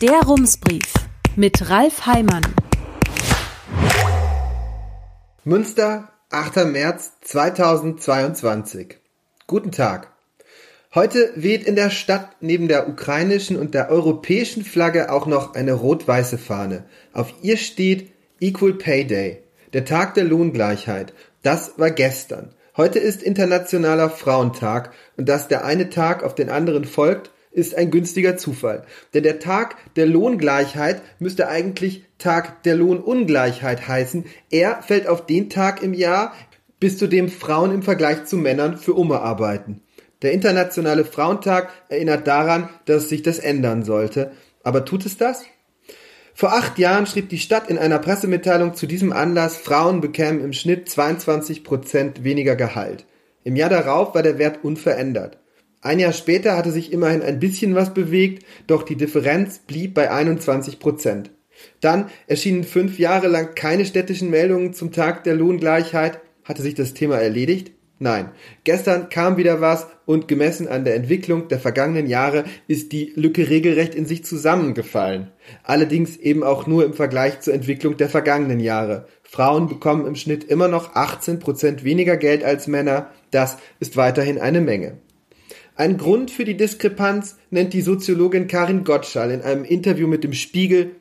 Der Rumsbrief mit Ralf Heimann. Münster, 8. März 2022. Guten Tag. Heute weht in der Stadt neben der ukrainischen und der europäischen Flagge auch noch eine rot-weiße Fahne. Auf ihr steht Equal Pay Day, der Tag der Lohngleichheit. Das war gestern. Heute ist Internationaler Frauentag und dass der eine Tag auf den anderen folgt, ist ein günstiger Zufall. Denn der Tag der Lohngleichheit müsste eigentlich Tag der Lohnungleichheit heißen. Er fällt auf den Tag im Jahr, bis zu dem Frauen im Vergleich zu Männern für Umme arbeiten. Der Internationale Frauentag erinnert daran, dass sich das ändern sollte. Aber tut es das? Vor acht Jahren schrieb die Stadt in einer Pressemitteilung zu diesem Anlass, Frauen bekämen im Schnitt 22 Prozent weniger Gehalt. Im Jahr darauf war der Wert unverändert. Ein Jahr später hatte sich immerhin ein bisschen was bewegt, doch die Differenz blieb bei 21 Prozent. Dann erschienen fünf Jahre lang keine städtischen Meldungen zum Tag der Lohngleichheit. Hatte sich das Thema erledigt? Nein. Gestern kam wieder was und gemessen an der Entwicklung der vergangenen Jahre ist die Lücke regelrecht in sich zusammengefallen. Allerdings eben auch nur im Vergleich zur Entwicklung der vergangenen Jahre. Frauen bekommen im Schnitt immer noch 18 Prozent weniger Geld als Männer. Das ist weiterhin eine Menge. Ein Grund für die Diskrepanz nennt die Soziologin Karin Gottschall in einem Interview mit dem Spiegel.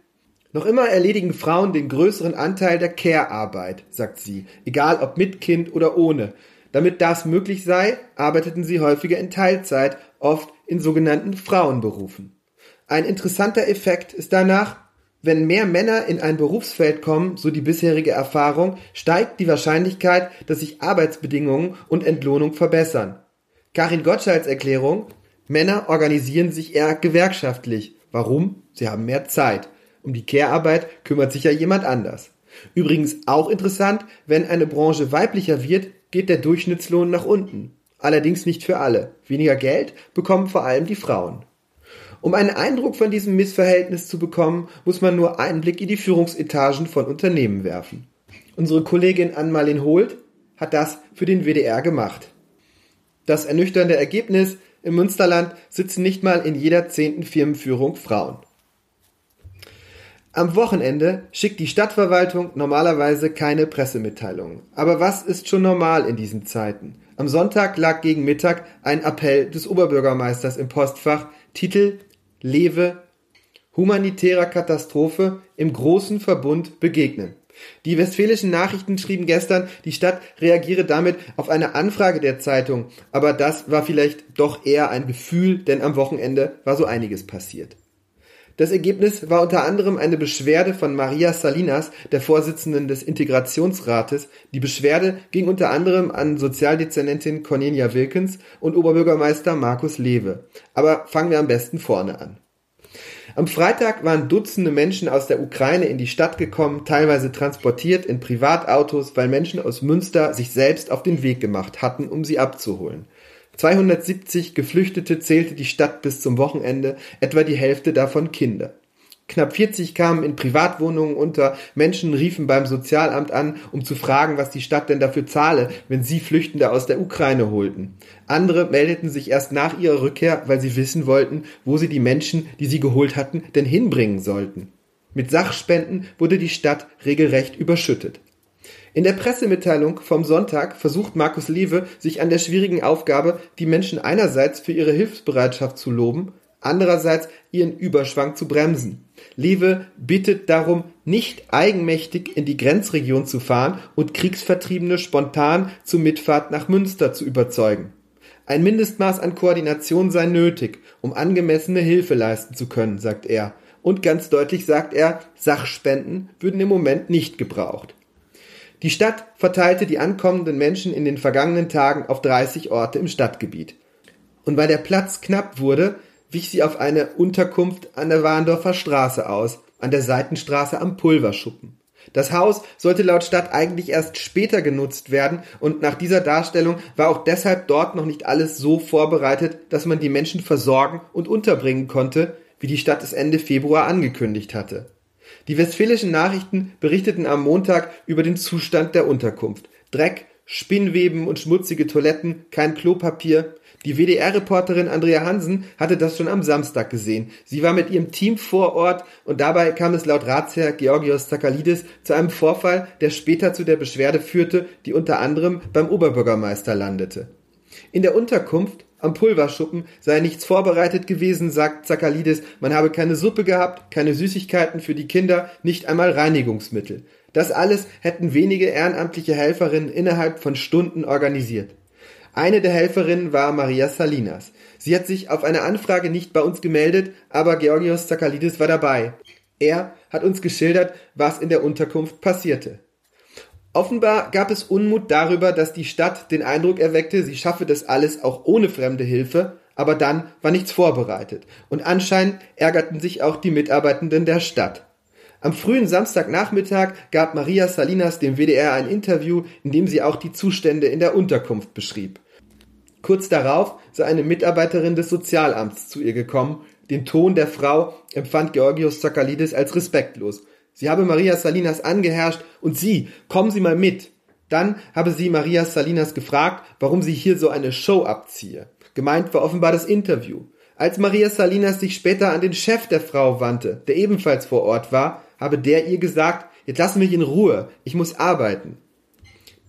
Noch immer erledigen Frauen den größeren Anteil der Care-Arbeit, sagt sie, egal ob mit Kind oder ohne. Damit das möglich sei, arbeiteten sie häufiger in Teilzeit, oft in sogenannten Frauenberufen. Ein interessanter Effekt ist danach, wenn mehr Männer in ein Berufsfeld kommen, so die bisherige Erfahrung, steigt die Wahrscheinlichkeit, dass sich Arbeitsbedingungen und Entlohnung verbessern. Karin Gottschalks Erklärung, Männer organisieren sich eher gewerkschaftlich. Warum? Sie haben mehr Zeit. Um die Care-Arbeit kümmert sich ja jemand anders. Übrigens auch interessant, wenn eine Branche weiblicher wird, geht der Durchschnittslohn nach unten. Allerdings nicht für alle. Weniger Geld bekommen vor allem die Frauen. Um einen Eindruck von diesem Missverhältnis zu bekommen, muss man nur einen Blick in die Führungsetagen von Unternehmen werfen. Unsere Kollegin Ann-Marlin Holt hat das für den WDR gemacht. Das ernüchternde Ergebnis, im Münsterland sitzen nicht mal in jeder zehnten Firmenführung Frauen. Am Wochenende schickt die Stadtverwaltung normalerweise keine Pressemitteilungen. Aber was ist schon normal in diesen Zeiten? Am Sonntag lag gegen Mittag ein Appell des Oberbürgermeisters im Postfach, Titel Lewe humanitärer Katastrophe im großen Verbund begegnen. Die westfälischen Nachrichten schrieben gestern, die Stadt reagiere damit auf eine Anfrage der Zeitung, aber das war vielleicht doch eher ein Gefühl, denn am Wochenende war so einiges passiert. Das Ergebnis war unter anderem eine Beschwerde von Maria Salinas, der Vorsitzenden des Integrationsrates. Die Beschwerde ging unter anderem an Sozialdezernentin Cornelia Wilkens und Oberbürgermeister Markus Lewe. Aber fangen wir am besten vorne an. Am Freitag waren Dutzende Menschen aus der Ukraine in die Stadt gekommen, teilweise transportiert in Privatautos, weil Menschen aus Münster sich selbst auf den Weg gemacht hatten, um sie abzuholen. 270 Geflüchtete zählte die Stadt bis zum Wochenende, etwa die Hälfte davon Kinder. Knapp 40 kamen in Privatwohnungen unter. Menschen riefen beim Sozialamt an, um zu fragen, was die Stadt denn dafür zahle, wenn sie Flüchtende aus der Ukraine holten. Andere meldeten sich erst nach ihrer Rückkehr, weil sie wissen wollten, wo sie die Menschen, die sie geholt hatten, denn hinbringen sollten. Mit Sachspenden wurde die Stadt regelrecht überschüttet. In der Pressemitteilung vom Sonntag versucht Markus Lewe, sich an der schwierigen Aufgabe, die Menschen einerseits für ihre Hilfsbereitschaft zu loben, andererseits ihren Überschwang zu bremsen. Lewe bittet darum, nicht eigenmächtig in die Grenzregion zu fahren und Kriegsvertriebene spontan zur Mitfahrt nach Münster zu überzeugen. Ein Mindestmaß an Koordination sei nötig, um angemessene Hilfe leisten zu können, sagt er. Und ganz deutlich sagt er, Sachspenden würden im Moment nicht gebraucht. Die Stadt verteilte die ankommenden Menschen in den vergangenen Tagen auf 30 Orte im Stadtgebiet. Und weil der Platz knapp wurde, wich sie auf eine Unterkunft an der Warndorfer Straße aus, an der Seitenstraße am Pulverschuppen. Das Haus sollte laut Stadt eigentlich erst später genutzt werden und nach dieser Darstellung war auch deshalb dort noch nicht alles so vorbereitet, dass man die Menschen versorgen und unterbringen konnte, wie die Stadt es Ende Februar angekündigt hatte. Die westfälischen Nachrichten berichteten am Montag über den Zustand der Unterkunft. Dreck, Spinnweben und schmutzige Toiletten, kein Klopapier, Die WDR-Reporterin Andrea Hansen hatte das schon am Samstag gesehen. Sie war mit ihrem Team vor Ort und dabei kam es laut Ratsherr Georgios Zakalidis zu einem Vorfall, der später zu der Beschwerde führte, die unter anderem beim Oberbürgermeister landete. In der Unterkunft am Pulverschuppen sei nichts vorbereitet gewesen, sagt Zakalidis. Man habe keine Suppe gehabt, keine Süßigkeiten für die Kinder, nicht einmal Reinigungsmittel. Das alles hätten wenige ehrenamtliche Helferinnen innerhalb von Stunden organisiert. Eine der Helferinnen war Maria Salinas. Sie hat sich auf eine Anfrage nicht bei uns gemeldet, aber Georgios Zakalidis war dabei. Er hat uns geschildert, was in der Unterkunft passierte. Offenbar gab es Unmut darüber, dass die Stadt den Eindruck erweckte, sie schaffe das alles auch ohne fremde Hilfe, aber dann war nichts vorbereitet. Und anscheinend ärgerten sich auch die Mitarbeitenden der Stadt. Am frühen Samstagnachmittag gab Maria Salinas dem WDR ein Interview, in dem sie auch die Zustände in der Unterkunft beschrieb. Kurz darauf sei eine Mitarbeiterin des Sozialamts zu ihr gekommen. Den Ton der Frau empfand Georgios Zakalidis als respektlos. Sie habe Maria Salinas angeherrscht und sie, kommen Sie mal mit. Dann habe sie Maria Salinas gefragt, warum sie hier so eine Show abziehe. Gemeint war offenbar das Interview. Als Maria Salinas sich später an den Chef der Frau wandte, der ebenfalls vor Ort war, habe der ihr gesagt, jetzt lass mich in Ruhe, ich muss arbeiten.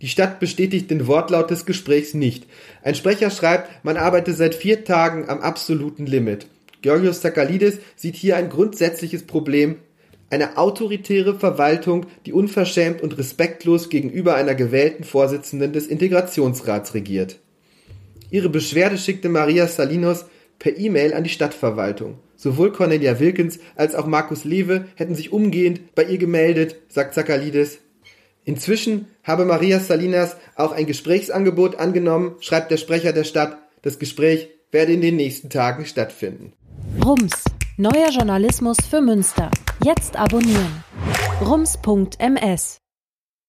Die Stadt bestätigt den Wortlaut des Gesprächs nicht. Ein Sprecher schreibt, man arbeite seit vier Tagen am absoluten Limit. Georgios Zakalidis sieht hier ein grundsätzliches Problem, eine autoritäre Verwaltung, die unverschämt und respektlos gegenüber einer gewählten Vorsitzenden des Integrationsrats regiert. Ihre Beschwerde schickte Maria Salinos per E-Mail an die Stadtverwaltung. Sowohl Cornelia Wilkins als auch Markus Lewe hätten sich umgehend bei ihr gemeldet, sagt Zakalidis. Inzwischen habe Maria Salinas auch ein Gesprächsangebot angenommen, schreibt der Sprecher der Stadt. Das Gespräch werde in den nächsten Tagen stattfinden. Rums, neuer Journalismus für Münster. Jetzt abonnieren. rums.ms